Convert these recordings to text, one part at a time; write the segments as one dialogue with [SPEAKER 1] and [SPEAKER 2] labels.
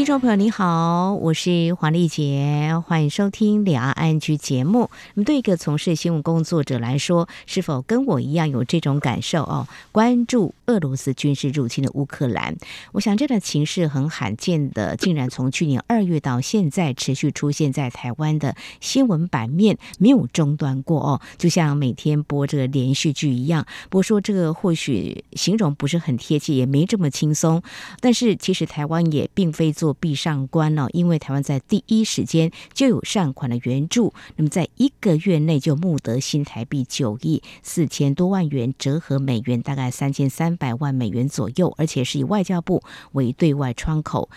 [SPEAKER 1] 听众朋友，你好，我是黄丽杰，欢迎收听两岸安居节目。那么，对一个从事新闻工作者来说，是否跟我一样有这种感受哦？关注俄罗斯军事入侵的乌克兰，我想这段情势很罕见的，竟然从去年二月到现在持续出现在台湾的新闻版面，没有中断过哦。就像每天播这个连续剧一样。不过说这个或许形容不是很贴切，也没这么轻松。但是其实台湾也并非做。壁上关了，因为台湾在第一时间就有善款的援助，那么在一个月内就募得新台币九亿四千多万元，折合美元大概三千三百万美元左右，而且是以外交部为对外窗口，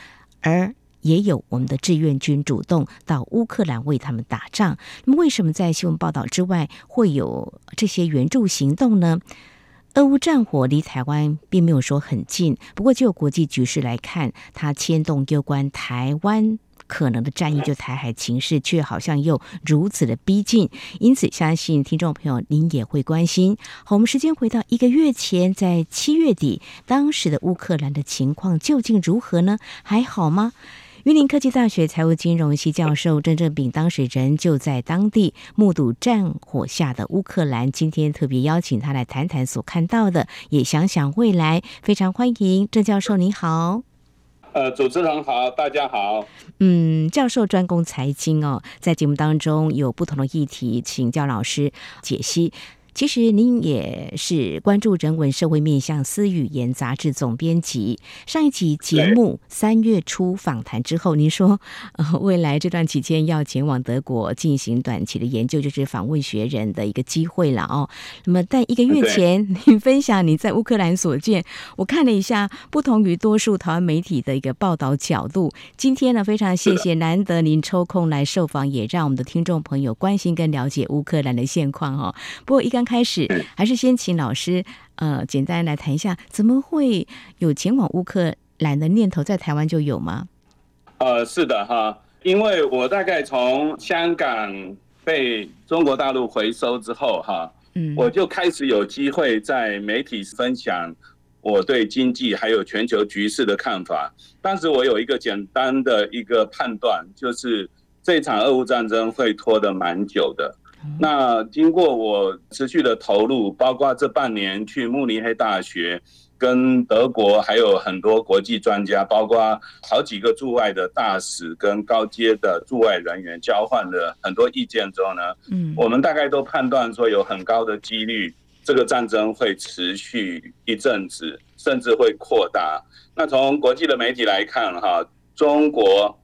[SPEAKER 1] 而也有我们的志愿军主动到乌克兰为他们打仗。那么为什么在新闻报道之外会有这些援助行动呢？俄乌战火离台湾并没有说很近，不过就国际局势来看，它牵动攸关台湾可能的战役，就台海情势，却好像又如此的逼近。因此，相信听众朋友您也会关心。好，我们时间回到一个月前，在七月底，当时的乌克兰的情况究竟如何呢？还好吗？云林科技大学财务金融系教授郑正炳当事人就在当地目睹战火下的乌克兰，今天特别邀请他来谈谈所看到的，也想想未来。非常欢迎郑教授，你好。
[SPEAKER 2] 呃，主持人好，大家好。
[SPEAKER 1] 嗯，教授专攻财经哦，在节目当中有不同的议题，请教老师解析。其实您也是关注人文社会面向思语言杂志总编辑。上一期节目三月初访谈之后，您说呃，未来这段期间要前往德国进行短期的研究，就是访问学人的一个机会了哦。那么，但一个月前您 分享你在乌克兰所见，我看了一下，不同于多数台湾媒体的一个报道角度。今天呢，非常谢谢难得您抽空来受访，也让我们的听众朋友关心跟了解乌克兰的现况哈。不过一刚。开始还是先请老师呃简单来谈一下，怎么会有前往乌克兰的念头？在台湾就有吗？
[SPEAKER 2] 呃，是的哈，因为我大概从香港被中国大陆回收之后哈，嗯，我就开始有机会在媒体分享我对经济还有全球局势的看法。当时我有一个简单的一个判断，就是这场俄乌战争会拖得蛮久的。那经过我持续的投入，包括这半年去慕尼黑大学，跟德国还有很多国际专家，包括好几个驻外的大使跟高阶的驻外人员交换了很多意见之后呢，嗯，我们大概都判断说有很高的几率，这个战争会持续一阵子，甚至会扩大。那从国际的媒体来看，哈，中国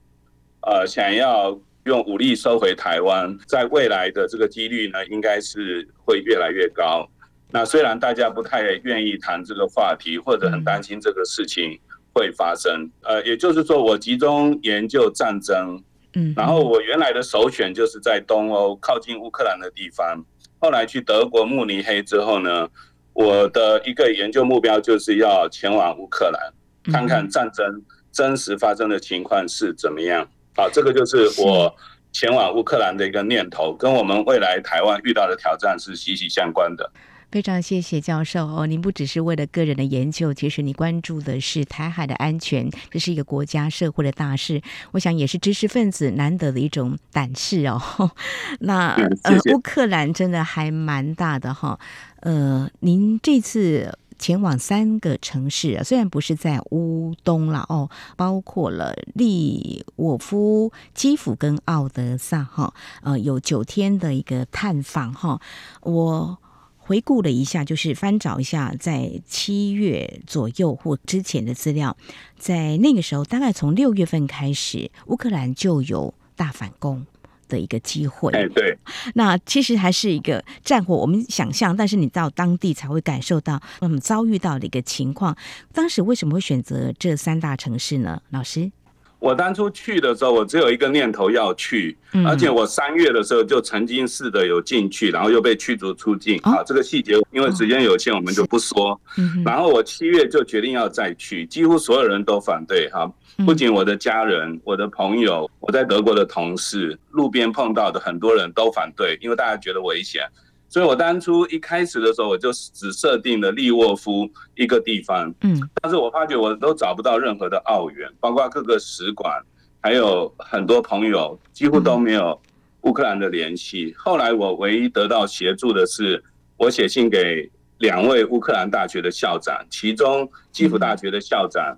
[SPEAKER 2] 呃想要。用武力收回台湾，在未来的这个几率呢，应该是会越来越高。那虽然大家不太愿意谈这个话题，或者很担心这个事情会发生，呃，也就是说，我集中研究战争，嗯，然后我原来的首选就是在东欧靠近乌克兰的地方。后来去德国慕尼黑之后呢，我的一个研究目标就是要前往乌克兰，看看战争真实发生的情况是怎么样。好，这个就是我前往乌克兰的一个念头，跟我们未来台湾遇到的挑战是息息相关的。
[SPEAKER 1] 非常谢谢教授哦，您不只是为了个人的研究，其实你关注的是台海的安全，这是一个国家社会的大事。我想也是知识分子难得的一种胆识哦。那呃，乌克兰真的还蛮大的哈。呃，您这次。前往三个城市，虽然不是在乌东了哦，包括了利沃夫、基辅跟奥德萨哈，呃，有九天的一个探访哈。我回顾了一下，就是翻找一下在七月左右或之前的资料，在那个时候，大概从六月份开始，乌克兰就有大反攻。的一个机会，
[SPEAKER 2] 哎，对，
[SPEAKER 1] 那其实还是一个战火，我们想象，但是你到当地才会感受到我们遭遇到的一个情况。当时为什么会选择这三大城市呢？老师，
[SPEAKER 2] 我当初去的时候，我只有一个念头要去，而且我三月的时候就曾经试的有进去，然后又被驱逐出境。啊，这个细节因为时间有限，我们就不说。然后我七月就决定要再去，几乎所有人都反对哈，不仅我的家人、我的朋友、我在德国的同事、路边碰到的很多人都反对，因为大家觉得危险。所以我当初一开始的时候，我就只设定了利沃夫一个地方，嗯，但是我发觉我都找不到任何的澳元，包括各个使馆，还有很多朋友，几乎都没有乌克兰的联系。后来我唯一得到协助的是，我写信给两位乌克兰大学的校长，其中基辅大学的校长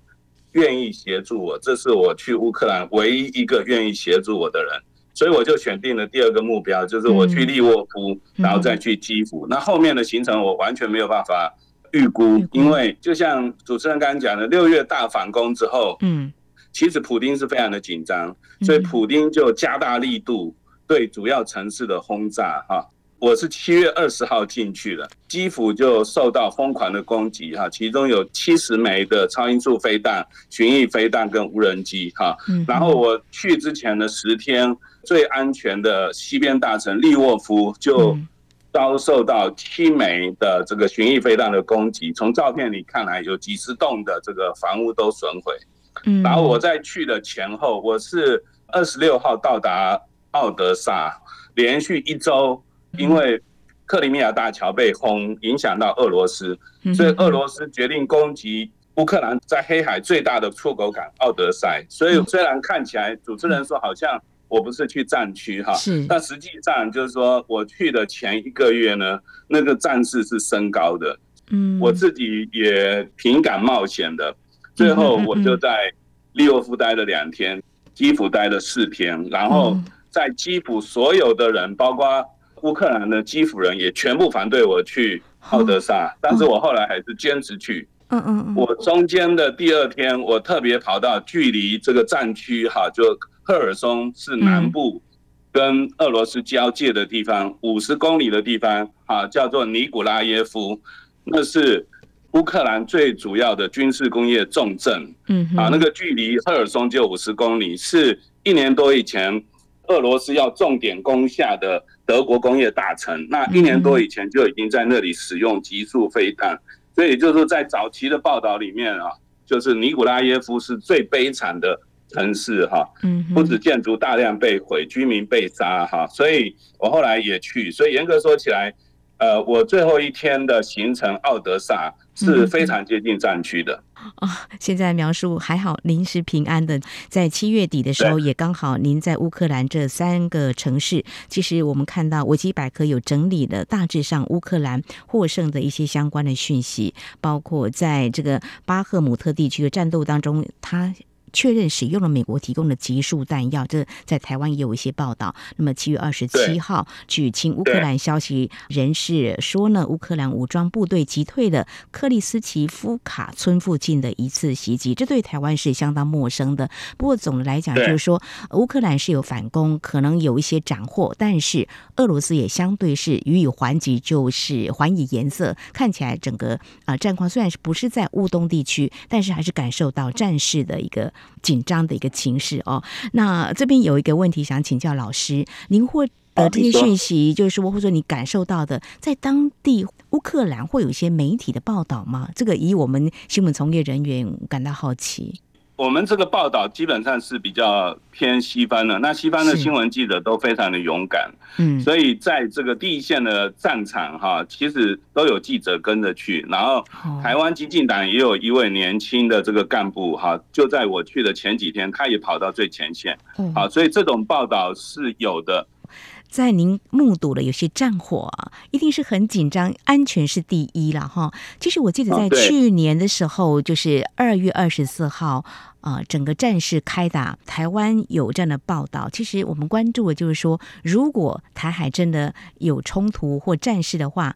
[SPEAKER 2] 愿意协助我，这是我去乌克兰唯一一个愿意协助我的人。所以我就选定了第二个目标，就是我去利沃夫，然后再去基辅。那后面的行程我完全没有办法预估，因为就像主持人刚刚讲的，六月大反攻之后，嗯，其实普丁是非常的紧张，所以普丁就加大力度对主要城市的轰炸。哈，我是七月二十号进去的，基辅就受到疯狂的攻击，哈，其中有七十枚的超音速飞弹、巡弋飞弹跟无人机，哈，然后我去之前的十天。最安全的西边大城利沃夫就遭受到七枚的这个巡弋飞弹的攻击，从照片里看来，有几十栋的这个房屋都损毁。嗯，然后我在去的前后，我是二十六号到达奥德萨，连续一周，因为克里米亚大桥被轰，影响到俄罗斯，所以俄罗斯决定攻击乌克兰在黑海最大的出口港奥德赛。所以虽然看起来主持人说好像。我不是去战区哈，但实际上就是说，我去的前一个月呢，那个战事是升高的，嗯，我自己也挺敢冒险的。最后我就在利沃夫待了两天，基辅待了四天，然后在基辅所有的人，包括乌克兰的基辅人，也全部反对我去奥德萨，但是我后来还是坚持去。嗯嗯，我中间的第二天，我特别跑到距离这个战区哈就。赫尔松是南部跟俄罗斯交界的地方，五十公里的地方啊，叫做尼古拉耶夫，那是乌克兰最主要的军事工业重镇。嗯，啊，那个距离赫尔松就五十公里，是一年多以前俄罗斯要重点攻下的德国工业大城。那一年多以前就已经在那里使用极速飞弹，所以就是在早期的报道里面啊，就是尼古拉耶夫是最悲惨的。城市哈，嗯不止建筑大量被毁，居民被杀哈，所以我后来也去。所以严格说起来，呃，我最后一天的行程奥德萨是非常接近战区的。
[SPEAKER 1] 啊、哦，现在描述还好，临时平安的。在七月底的时候，也刚好您在乌克兰这三个城市。其实我们看到维基百科有整理了大致上乌克兰获胜的一些相关的讯息，包括在这个巴赫姆特地区的战斗当中，他。确认使用了美国提供的集束弹药，这在台湾也有一些报道。那么七月二十七号，据亲乌克兰消息人士说呢，乌克兰武装部队击退了克里斯奇夫卡村附近的一次袭击，这对台湾是相当陌生的。不过总的来讲，就是说乌克兰是有反攻，可能有一些斩获，但是俄罗斯也相对是予以还击，就是还以颜色。看起来整个啊战况虽然是不是在乌东地区，但是还是感受到战事的一个。紧张的一个情势哦，那这边有一个问题想请教老师，您获得这些讯息，就是说或者你感受到的，在当地乌克兰会有一些媒体的报道吗？这个以我们新闻从业人员感到好奇。
[SPEAKER 2] 我们这个报道基本上是比较偏西方的，那西方的新闻记者都非常的勇敢，嗯，所以在这个第一线的战场哈，其实都有记者跟着去，然后台湾激进党也有一位年轻的这个干部哈，就在我去的前几天，他也跑到最前线，好，所以这种报道是有的。
[SPEAKER 1] 在您目睹了有些战火啊，一定是很紧张，安全是第一了哈。其实我记得在去年的时候，就是二月二十四号啊，整个战事开打，台湾有这样的报道。其实我们关注的就是说，如果台海真的有冲突或战事的话，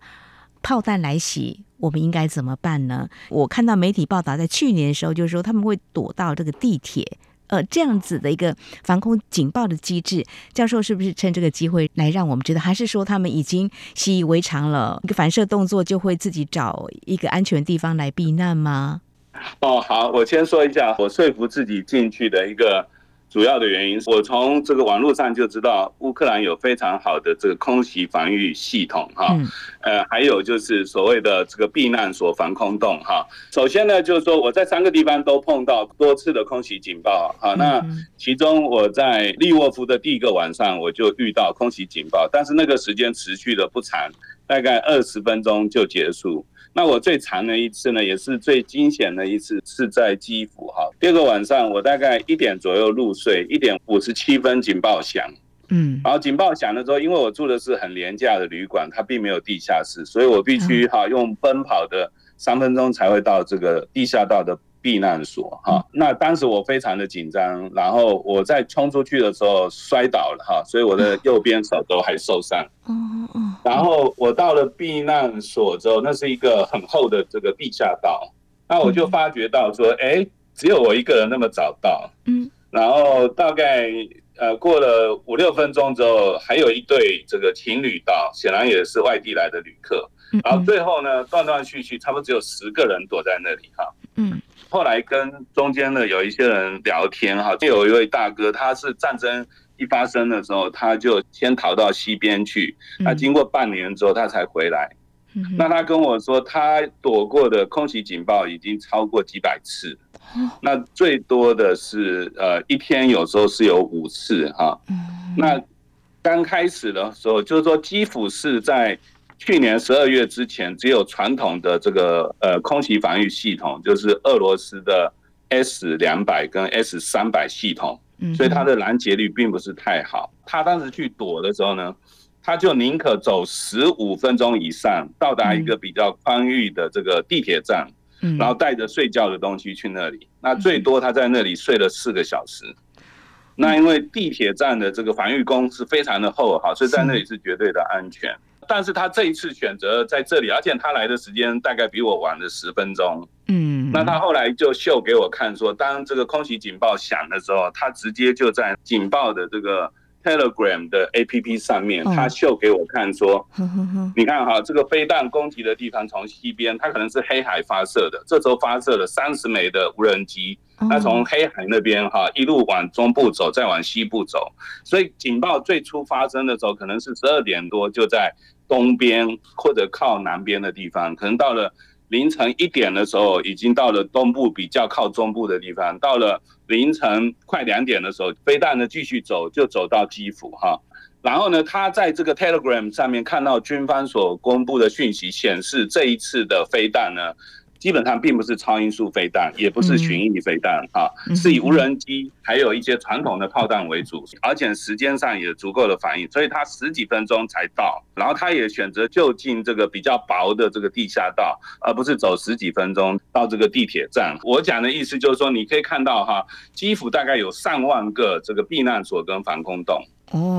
[SPEAKER 1] 炮弹来袭，我们应该怎么办呢？我看到媒体报道，在去年的时候，就是说他们会躲到这个地铁。呃，这样子的一个防空警报的机制，教授是不是趁这个机会来让我们知道，还是说他们已经习以为常了，一个反射动作就会自己找一个安全地方来避难吗？
[SPEAKER 2] 哦，好，我先说一下我说服自己进去的一个主要的原因，我从这个网络上就知道乌克兰有非常好的这个空袭防御系统哈，呃，还有就是所谓的这个避难所防空洞哈。首先呢，就是说我在三个地方都碰到多次的空袭警报哈。那其中我在利沃夫的第一个晚上我就遇到空袭警报，但是那个时间持续的不长，大概二十分钟就结束。那我最长的一次呢，也是最惊险的一次，是在基辅哈。第二个晚上，我大概一点左右入睡，一点五十七分警报响，嗯，然后警报响的时候，因为我住的是很廉价的旅馆，它并没有地下室，所以我必须哈用奔跑的三分钟才会到这个地下道的。避难所哈，那当时我非常的紧张，然后我在冲出去的时候摔倒了哈，所以我的右边手都还受伤。然后我到了避难所之后，那是一个很厚的这个地下道，那我就发觉到说，哎，只有我一个人那么早到。嗯，然后大概呃过了五六分钟之后，还有一对这个情侣到，显然也是外地来的旅客。然后最后呢，断断续续，差不多只有十个人躲在那里哈。嗯。后来跟中间的有一些人聊天哈，就有一位大哥，他是战争一发生的时候，他就先逃到西边去，那经过半年之后他才回来。那他跟我说，他躲过的空袭警报已经超过几百次，那最多的是呃一天有时候是有五次哈。那刚开始的时候，就是说基辅是在。去年十二月之前，只有传统的这个呃空袭防御系统，就是俄罗斯的 S 两百跟 S 三百系统，所以它的拦截率并不是太好。他当时去躲的时候呢，他就宁可走十五分钟以上，到达一个比较宽裕的这个地铁站，然后带着睡觉的东西去那里。那最多他在那里睡了四个小时。那因为地铁站的这个防御工是非常的厚哈，所以在那里是绝对的安全。但是他这一次选择在这里，而且他来的时间大概比我晚了十分钟。嗯，那他后来就秀给我看说，当这个空袭警报响的时候，他直接就在警报的这个 Telegram 的 APP 上面，他秀给我看说，你看哈，这个飞弹攻击的地方从西边，它可能是黑海发射的，这时候发射了三十枚的无人机。那从黑海那边哈一路往中部走，再往西部走，所以警报最初发生的时候，可能是十二点多就在东边或者靠南边的地方，可能到了凌晨一点的时候，已经到了东部比较靠中部的地方，到了凌晨快两点的时候，飞弹呢继续走，就走到基辅哈，然后呢，他在这个 Telegram 上面看到军方所公布的讯息，显示这一次的飞弹呢。基本上并不是超音速飞弹，也不是巡弋飞弹啊，是以无人机还有一些传统的炮弹为主，而且时间上也足够的反应，所以它十几分钟才到，然后他也选择就近这个比较薄的这个地下道，而不是走十几分钟到这个地铁站。我讲的意思就是说，你可以看到哈，基辅大概有上万个这个避难所跟防空洞，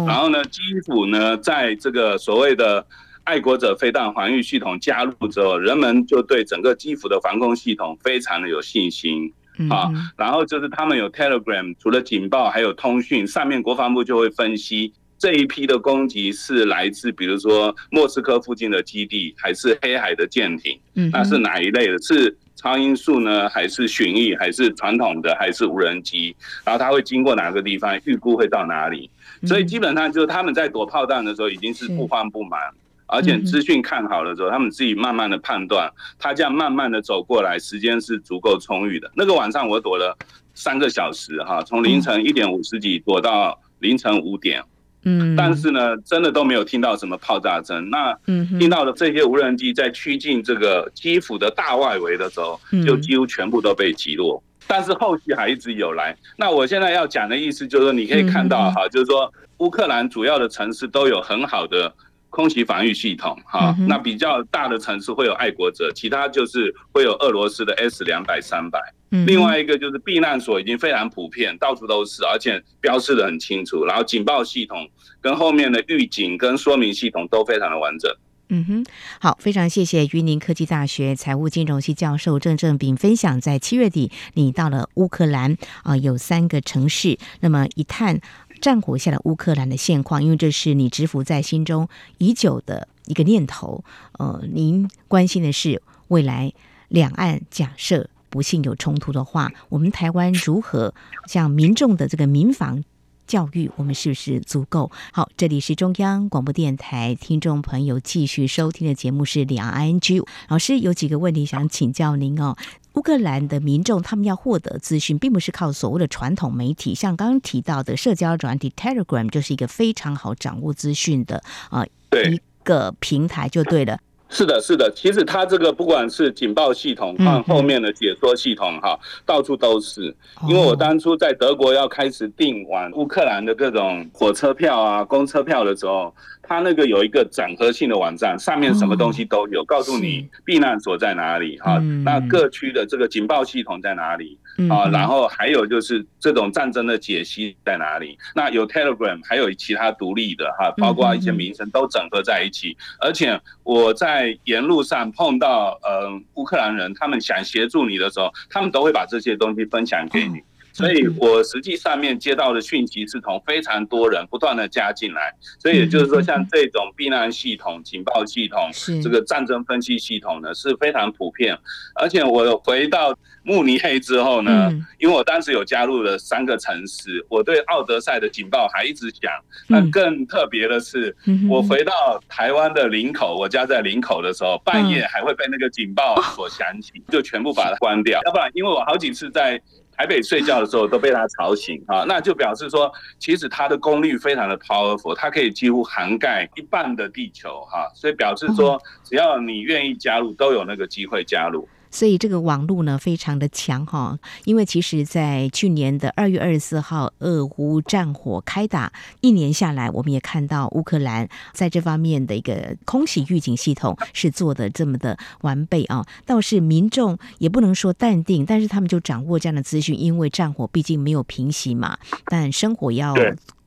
[SPEAKER 2] 然后呢，基辅呢在这个所谓的。爱国者飞弹防御系统加入之后，人们就对整个基辅的防空系统非常的有信心啊。然后就是他们有 Telegram，除了警报还有通讯，上面国防部就会分析这一批的攻击是来自比如说莫斯科附近的基地，还是黑海的舰艇，那是哪一类的？是超音速呢，还是巡弋，还是传统的，还是无人机？然后它会经过哪个地方？预估会到哪里？所以基本上就是他们在躲炮弹的时候，已经是不慌不忙。而且资讯看好了之后，他们自己慢慢的判断，他这样慢慢的走过来，时间是足够充裕的。那个晚上我躲了三个小时哈，从凌晨一点五十几躲到凌晨五点，嗯，但是呢，真的都没有听到什么爆炸声。那听到的这些无人机在趋近这个基辅的大外围的时候，就几乎全部都被击落。但是后续还一直有来。那我现在要讲的意思就是说，你可以看到哈，就是说乌克兰主要的城市都有很好的。空袭防御系统，哈，那比较大的城市会有爱国者，其他就是会有俄罗斯的 S 两百、三百。另外一个就是避难所已经非常普遍，到处都是，而且标示的很清楚。然后警报系统跟后面的预警跟说明系统都非常的完整。
[SPEAKER 1] 嗯哼，好，非常谢谢云林科技大学财务金融系教授郑正炳分享，在七月底你到了乌克兰啊，有三个城市，那么一探。战火下的乌克兰的现况，因为这是你蛰伏在心中已久的一个念头。呃，您关心的是未来两岸假设不幸有冲突的话，我们台湾如何像民众的这个民防教育，我们是不是足够好？这里是中央广播电台，听众朋友继续收听的节目是两岸 ING。老师有几个问题想请教您哦。乌克兰的民众他们要获得资讯，并不是靠所谓的传统媒体，像刚刚提到的社交软体 Telegram 就是一个非常好掌握资讯的啊、呃、一个平台，就对了。
[SPEAKER 2] 是的，是的，其实它这个不管是警报系统，和后面的解说系统，哈，到处都是。因为我当初在德国要开始订往乌克兰的各种火车票啊、公车票的时候。它那个有一个整合性的网站，上面什么东西都有，告诉你避难所在哪里哈，那各区的这个警报系统在哪里啊？然后还有就是这种战争的解析在哪里？那有 Telegram，还有其他独立的哈，包括一些名称都整合在一起。而且我在沿路上碰到呃乌克兰人，他们想协助你的时候，他们都会把这些东西分享给你。所以我实际上面接到的讯息是从非常多人不断的加进来，所以也就是说，像这种避难系统、警报系统、这个战争分析系统呢，是非常普遍。而且我回到慕尼黑之后呢，因为我当时有加入了三个城市，我对奥德赛的警报还一直响。那更特别的是，我回到台湾的林口，我家在林口的时候，半夜还会被那个警报所响起，就全部把它关掉。要不然，因为我好几次在。台北睡觉的时候都被他吵醒啊，那就表示说，其实它的功率非常的 powerful，它可以几乎涵盖一半的地球哈，所以表示说，只要你愿意加入，都有那个机会加入。
[SPEAKER 1] 所以这个网络呢，非常的强哈，因为其实，在去年的二月二十四号，俄乌战火开打一年下来，我们也看到乌克兰在这方面的一个空袭预警系统是做的这么的完备啊。倒是民众也不能说淡定，但是他们就掌握这样的资讯，因为战火毕竟没有平息嘛，但生活要。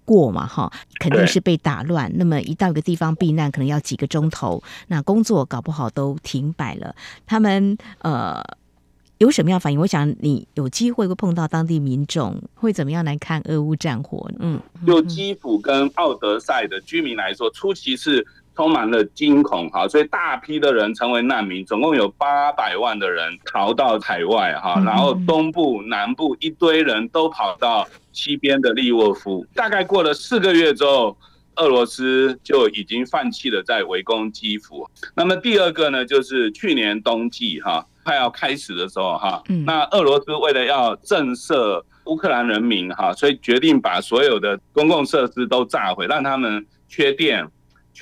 [SPEAKER 1] 过嘛哈，肯定是被打乱。那么一到一个地方避难，可能要几个钟头，那工作搞不好都停摆了。他们呃有什么样反应？我想你有机会会碰到当地民众，会怎么样来看俄乌战火？嗯，
[SPEAKER 2] 就基辅跟奥德赛的居民来说，初期是。充满了惊恐哈，所以大批的人成为难民，总共有八百万的人逃到海外哈，然后东部、南部一堆人都跑到西边的利沃夫。大概过了四个月之后，俄罗斯就已经放弃了在围攻基辅。那么第二个呢，就是去年冬季哈快要开始的时候哈，那俄罗斯为了要震慑乌克兰人民哈，所以决定把所有的公共设施都炸毁，让他们缺电。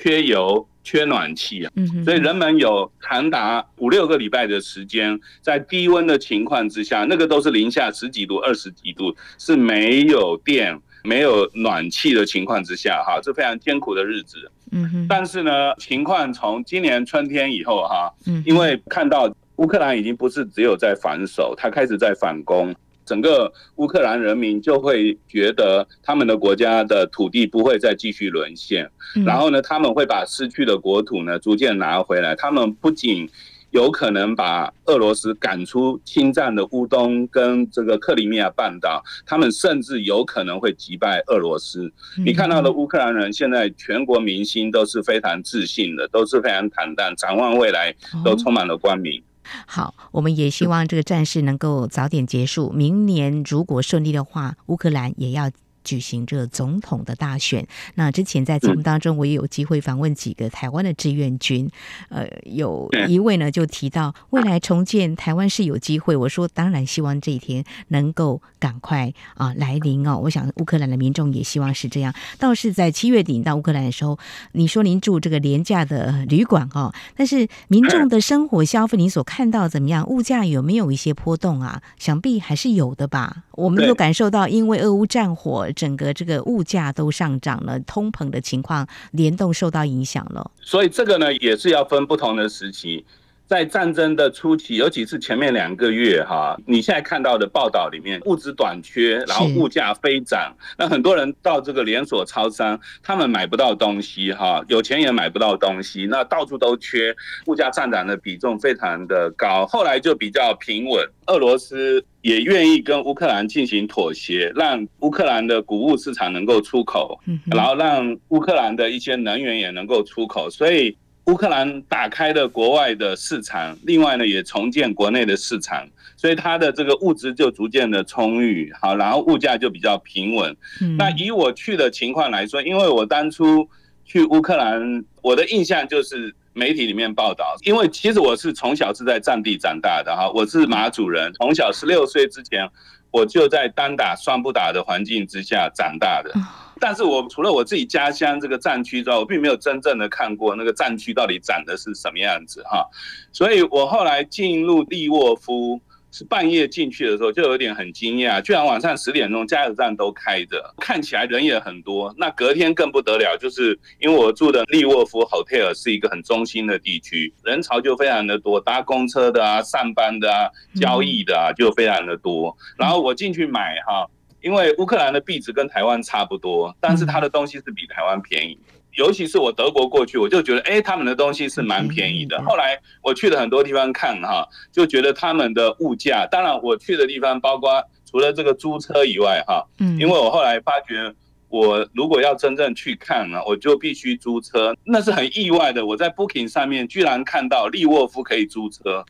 [SPEAKER 2] 缺油、缺暖气啊，所以人们有长达五六个礼拜的时间，在低温的情况之下，那个都是零下十几度、二十几度，是没有电、没有暖气的情况之下，哈，这非常艰苦的日子。嗯，但是呢，情况从今年春天以后，哈，因为看到乌克兰已经不是只有在防守，他开始在反攻。整个乌克兰人民就会觉得他们的国家的土地不会再继续沦陷，然后呢，他们会把失去的国土呢逐渐拿回来。他们不仅有可能把俄罗斯赶出侵占的乌东跟这个克里米亚半岛，他们甚至有可能会击败俄罗斯。你看到的乌克兰人现在全国民心都是非常自信的，都是非常坦荡，展望未来都充满了光明。
[SPEAKER 1] 好，我们也希望这个战事能够早点结束。明年如果顺利的话，乌克兰也要。举行这个总统的大选。那之前在节目当中，我也有机会访问几个台湾的志愿军。呃，有一位呢就提到，未来重建台湾是有机会。我说，当然希望这一天能够赶快啊来临哦。我想乌克兰的民众也希望是这样。倒是在七月底到乌克兰的时候，你说您住这个廉价的旅馆哦，但是民众的生活消费，你所看到怎么样？物价有没有一些波动啊？想必还是有的吧。我们都感受到，因为俄乌战火。整个这个物价都上涨了，通膨的情况联动受到影响了。
[SPEAKER 2] 所以这个呢，也是要分不同的时期。在战争的初期，尤其是前面两个月哈，你现在看到的报道里面，物资短缺，然后物价飞涨，那很多人到这个连锁超商，他们买不到东西哈，有钱也买不到东西，那到处都缺，物价上涨的比重非常的高。后来就比较平稳，俄罗斯也愿意跟乌克兰进行妥协，让乌克兰的谷物市场能够出口，然后让乌克兰的一些能源也能够出口，所以。乌克兰打开了国外的市场，另外呢也重建国内的市场，所以它的这个物资就逐渐的充裕，好，然后物价就比较平稳。嗯、那以我去的情况来说，因为我当初去乌克兰，我的印象就是媒体里面报道，因为其实我是从小是在战地长大的哈，我是马主人，从小十六岁之前我就在单打双不打的环境之下长大的。但是我除了我自己家乡这个战区之外，我并没有真正的看过那个战区到底长的是什么样子哈，所以我后来进入利沃夫是半夜进去的时候，就有点很惊讶，居然晚上十点钟加油站都开着，看起来人也很多。那隔天更不得了，就是因为我住的利沃夫 hotel 是一个很中心的地区，人潮就非常的多，搭公车的啊、上班的啊、交易的啊，就非常的多。然后我进去买哈。因为乌克兰的币值跟台湾差不多，但是它的东西是比台湾便宜。尤其是我德国过去，我就觉得，哎，他们的东西是蛮便宜的。后来我去了很多地方看，哈，就觉得他们的物价，当然我去的地方包括除了这个租车以外，哈，因为我后来发觉，我如果要真正去看呢，我就必须租车，那是很意外的。我在 Booking 上面居然看到利沃夫可以租车，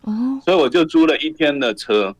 [SPEAKER 2] 所以我就租了一天的车。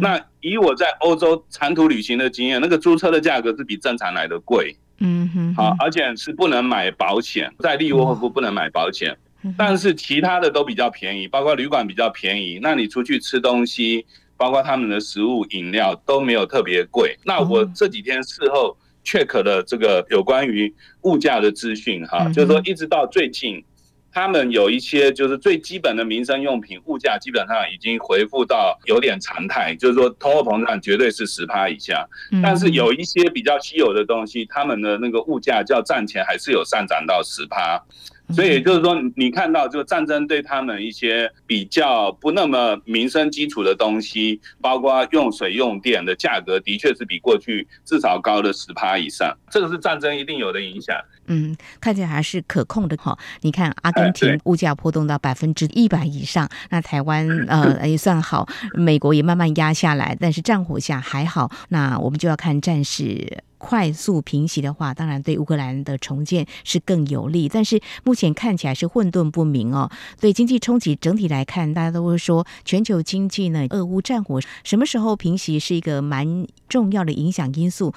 [SPEAKER 2] 那以我在欧洲长途旅行的经验，那个租车的价格是比正常来的贵。嗯哼，好，而且是不能买保险，在利沃夫不能买保险，但是其他的都比较便宜，包括旅馆比较便宜。那你出去吃东西，包括他们的食物、饮料都没有特别贵。那我这几天事后 check 了这个有关于物价的资讯，哈，就是说一直到最近。他们有一些就是最基本的民生用品，物价基本上已经恢复到有点常态，就是说通货膨胀绝对是十趴以下。但是有一些比较稀有的东西，他们的那个物价较战前还是有上涨到十趴。所以也就是说，你看到就战争对他们一些比较不那么民生基础的东西，包括用水用电的价格，的确是比过去至少高了十趴以上。这个是战争一定有的影响。
[SPEAKER 1] 嗯，看起来还是可控的哈。你看阿根廷物价波动到百分之一百以上，那台湾呃也算好，美国也慢慢压下来，但是战火下还好。那我们就要看战事。快速平息的话，当然对乌克兰的重建是更有利。但是目前看起来是混沌不明哦。对经济冲击整体来看，大家都会说全球经济呢，俄乌战火什么时候平息是一个蛮重要的影响因素。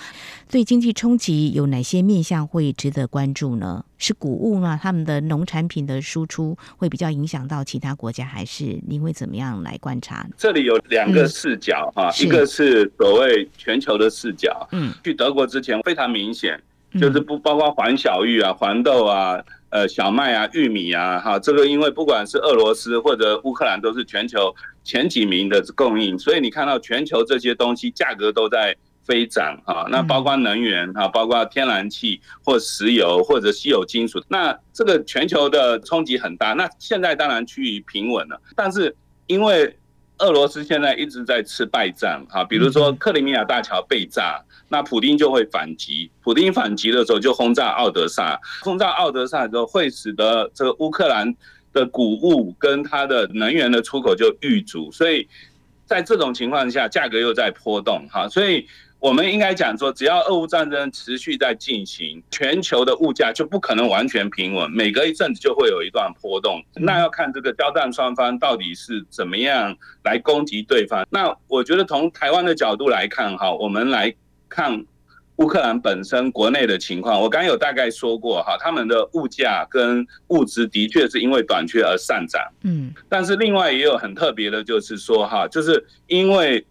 [SPEAKER 1] 对经济冲击有哪些面向会值得关注呢？是谷物嘛？他们的农产品的输出会比较影响到其他国家，还是您会怎么样来观察？
[SPEAKER 2] 这里有两个视角哈，嗯、一个是所谓全球的视角。嗯，去德国之前非常明显，就是不包括黄小玉啊、黄豆啊、呃小麦啊、玉米啊，哈，这个因为不管是俄罗斯或者乌克兰都是全球前几名的供应，所以你看到全球这些东西价格都在。飞涨啊，那包括能源啊，包括天然气或石油或者稀有金属，那这个全球的冲击很大。那现在当然趋于平稳了，但是因为俄罗斯现在一直在吃败仗啊，比如说克里米亚大桥被炸，那普丁就会反击。普丁反击的时候就轰炸奥德萨，轰炸奥德萨之后会使得这个乌克兰的谷物跟它的能源的出口就遇阻，所以在这种情况下，价格又在波动哈，所以。我们应该讲说，只要俄乌战争持续在进行，全球的物价就不可能完全平稳，每隔一阵子就会有一段波动。那要看这个交战双方到底是怎么样来攻击对方。那我觉得从台湾的角度来看，哈，我们来看乌克兰本身国内的情况。我刚有大概说过，哈，他们的物价跟物资的确是因为短缺而上涨。嗯，但是另外也有很特别的，就是说，哈，就是因为。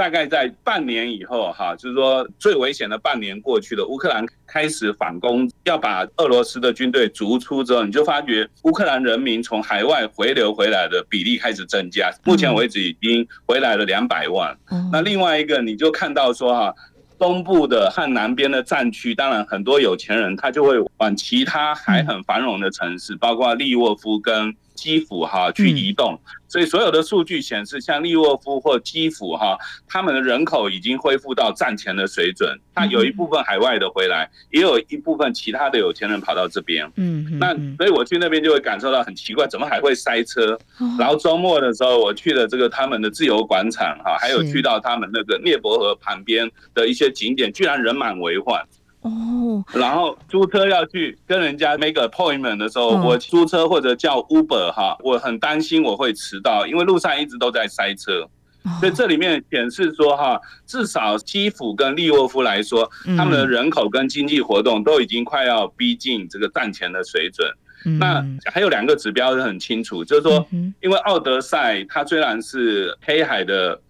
[SPEAKER 2] 大概在半年以后，哈，就是说最危险的半年过去了，乌克兰开始反攻，要把俄罗斯的军队逐出之后，你就发觉乌克兰人民从海外回流回来的比例开始增加，目前为止已经回来了两百万。那另外一个，你就看到说哈，东部的和南边的战区，当然很多有钱人他就会往其他还很繁荣的城市，包括利沃夫跟基辅哈去移动。所以所有的数据显示，像利沃夫或基辅哈，他们的人口已经恢复到战前的水准。那有一部分海外的回来，也有一部分其他的有钱人跑到这边。嗯，那所以我去那边就会感受到很奇怪，怎么还会塞车？然后周末的时候，我去了这个他们的自由广场哈，还有去到他们那个涅伯河旁边的一些景点，居然人满为患。
[SPEAKER 1] 哦，
[SPEAKER 2] 然后租车要去跟人家 make appointment 的时候，我租车或者叫 Uber 哈，我很担心我会迟到，因为路上一直都在塞车。所以这里面显示说哈，至少基辅跟利沃夫来说，他们的人口跟经济活动都已经快要逼近这个战前的水准。那还有两个指标是很清楚，就是说，因为奥德赛它虽然是黑海的。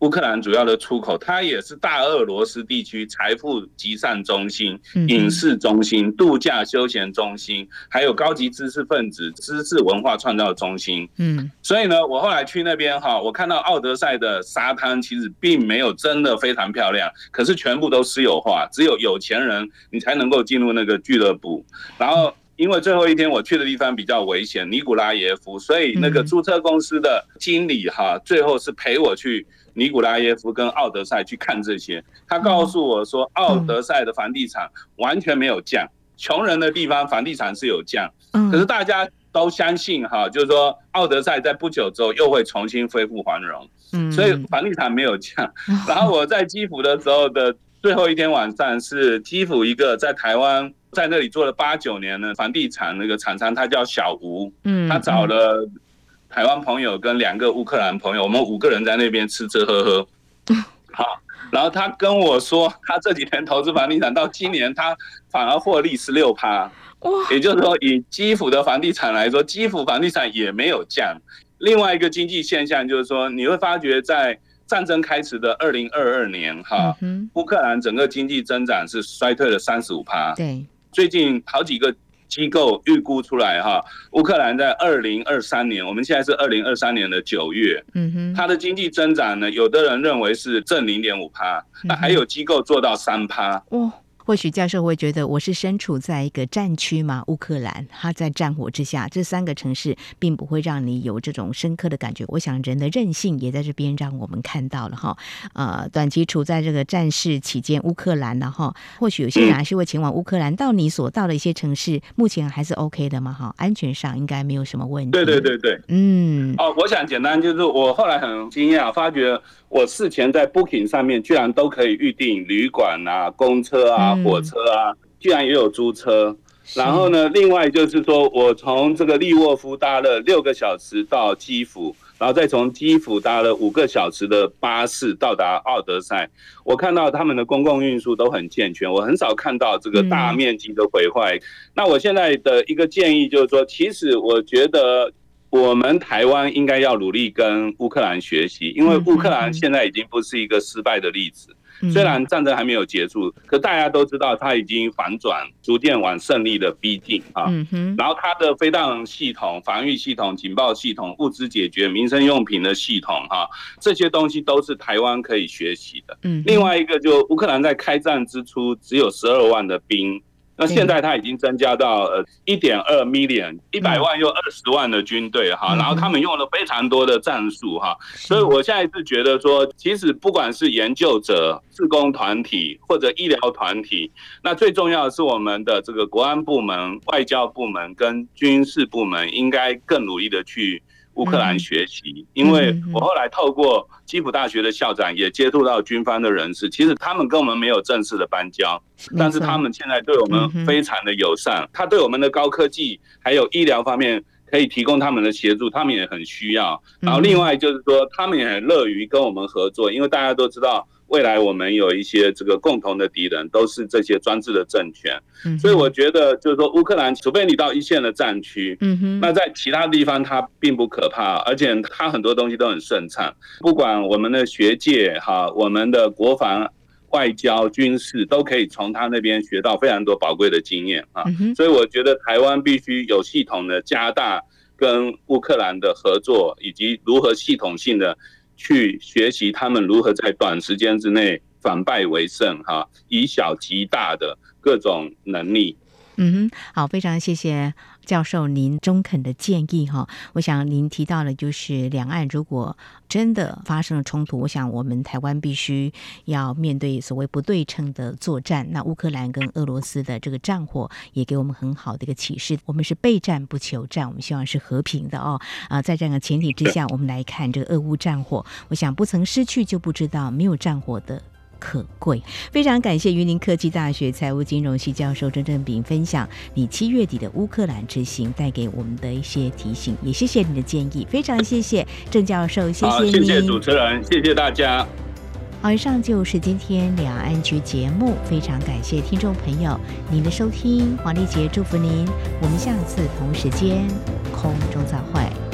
[SPEAKER 2] 乌克兰主要的出口，它也是大俄罗斯地区财富集散中心、影视中心、度假休闲中心，还有高级知识分子、知识文化创造中心。嗯，所以呢，我后来去那边哈，我看到奥德赛的沙滩其实并没有真的非常漂亮，可是全部都私有化，只有有钱人你才能够进入那个俱乐部。然后，因为最后一天我去的地方比较危险，尼古拉耶夫，所以那个租车公司的经理哈，最后是陪我去。尼古拉耶夫跟奥德赛去看这些，他告诉我说，奥德赛的房地产完全没有降，穷人的地方房地产是有降，可是大家都相信哈，就是说奥德赛在不久之后又会重新恢复繁荣，所以房地产没有降。然后我在基辅的时候的最后一天晚上，是基辅一个在台湾在那里做了八九年的房地产那个厂商，他叫小吴，嗯他找了。台湾朋友跟两个乌克兰朋友，我们五个人在那边吃吃喝喝，好，然后他跟我说，他这几年投资房地产，到今年他反而获利十六趴，也就是说，以基辅的房地产来说，基辅房地产也没有降。另外一个经济现象就是说，你会发觉在战争开始的二零二二年，哈，乌克兰整个经济增长是衰退了三十五趴。对，最近好几个。机构预估出来哈，乌克兰在二零二三年，我们现在是二零二三年的九月，嗯哼，它的经济增长呢，有的人认为是正零点五趴，那还有机构做到三趴。哦。
[SPEAKER 1] 或许教授会觉得我是身处在一个战区嘛，乌克兰，它在战火之下，这三个城市并不会让你有这种深刻的感觉。我想人的韧性也在这边让我们看到了哈。呃，短期处在这个战事期间，乌克兰的哈，或许有些人还是会前往乌克兰。到你所到的一些城市，目前还是 OK 的嘛哈，安全上应该没有什么问题。
[SPEAKER 2] 对对对对，
[SPEAKER 1] 嗯。
[SPEAKER 2] 哦，我想简单就是我后来很惊讶，发觉。我事前在 Booking 上面居然都可以预定旅馆啊、公车啊、火车啊，居然也有租车。然后呢，另外就是说我从这个利沃夫搭了六个小时到基辅，然后再从基辅搭了五个小时的巴士到达奥德赛。我看到他们的公共运输都很健全，我很少看到这个大面积的毁坏。那我现在的一个建议就是说，其实我觉得。我们台湾应该要努力跟乌克兰学习，因为乌克兰现在已经不是一个失败的例子。虽然战争还没有结束，可大家都知道它已经反转，逐渐往胜利的逼近啊。然后它的飞弹系统、防御系统、警报系统、物资解决、民生用品的系统哈，这些东西都是台湾可以学习的。另外一个就乌克兰在开战之初只有十二万的兵。那现在他已经增加到呃一点二 million 一百万又二十万的军队哈，然后他们用了非常多的战术哈，所以我现在是觉得说，其实不管是研究者、志工团体或者医疗团体，那最重要的是我们的这个国安部门、外交部门跟军事部门应该更努力的去。乌克兰学习，因为我后来透过基辅大学的校长也接触到军方的人士，其实他们跟我们没有正式的邦交，但是他们现在对我们非常的友善，他对我们的高科技还有医疗方面可以提供他们的协助，他们也很需要。然后另外就是说，他们也很乐于跟我们合作，因为大家都知道。未来我们有一些这个共同的敌人，都是这些专制的政权。所以我觉得就是说，乌克兰除非你到一线的战区，那在其他地方它并不可怕，而且它很多东西都很顺畅。不管我们的学界哈，我们的国防、外交、军事都可以从他那边学到非常多宝贵的经验啊。所以我觉得台湾必须有系统的加大跟乌克兰的合作，以及如何系统性的。去学习他们如何在短时间之内反败为胜，哈，以小及大的各种能力。
[SPEAKER 1] 嗯哼，好，非常谢谢教授您中肯的建议哈。我想您提到了，就是两岸如果真的发生了冲突，我想我们台湾必须要面对所谓不对称的作战。那乌克兰跟俄罗斯的这个战火也给我们很好的一个启示，我们是备战不求战，我们希望是和平的哦。啊，在这样的前提之下，我们来看这个俄乌战火，我想不曾失去就不知道没有战火的。可贵。非常感谢云林科技大学财务金融系教授郑正炳分享你七月底的乌克兰之行带给我们的一些提醒，也谢谢你的建议，非常谢谢郑教授，谢谢你，
[SPEAKER 2] 谢谢主持人，谢谢大家。
[SPEAKER 1] 好，以上就是今天两岸 ING 节目，非常感谢听众朋友您的收听，黄丽杰祝福您，我们下次同时间空中再会。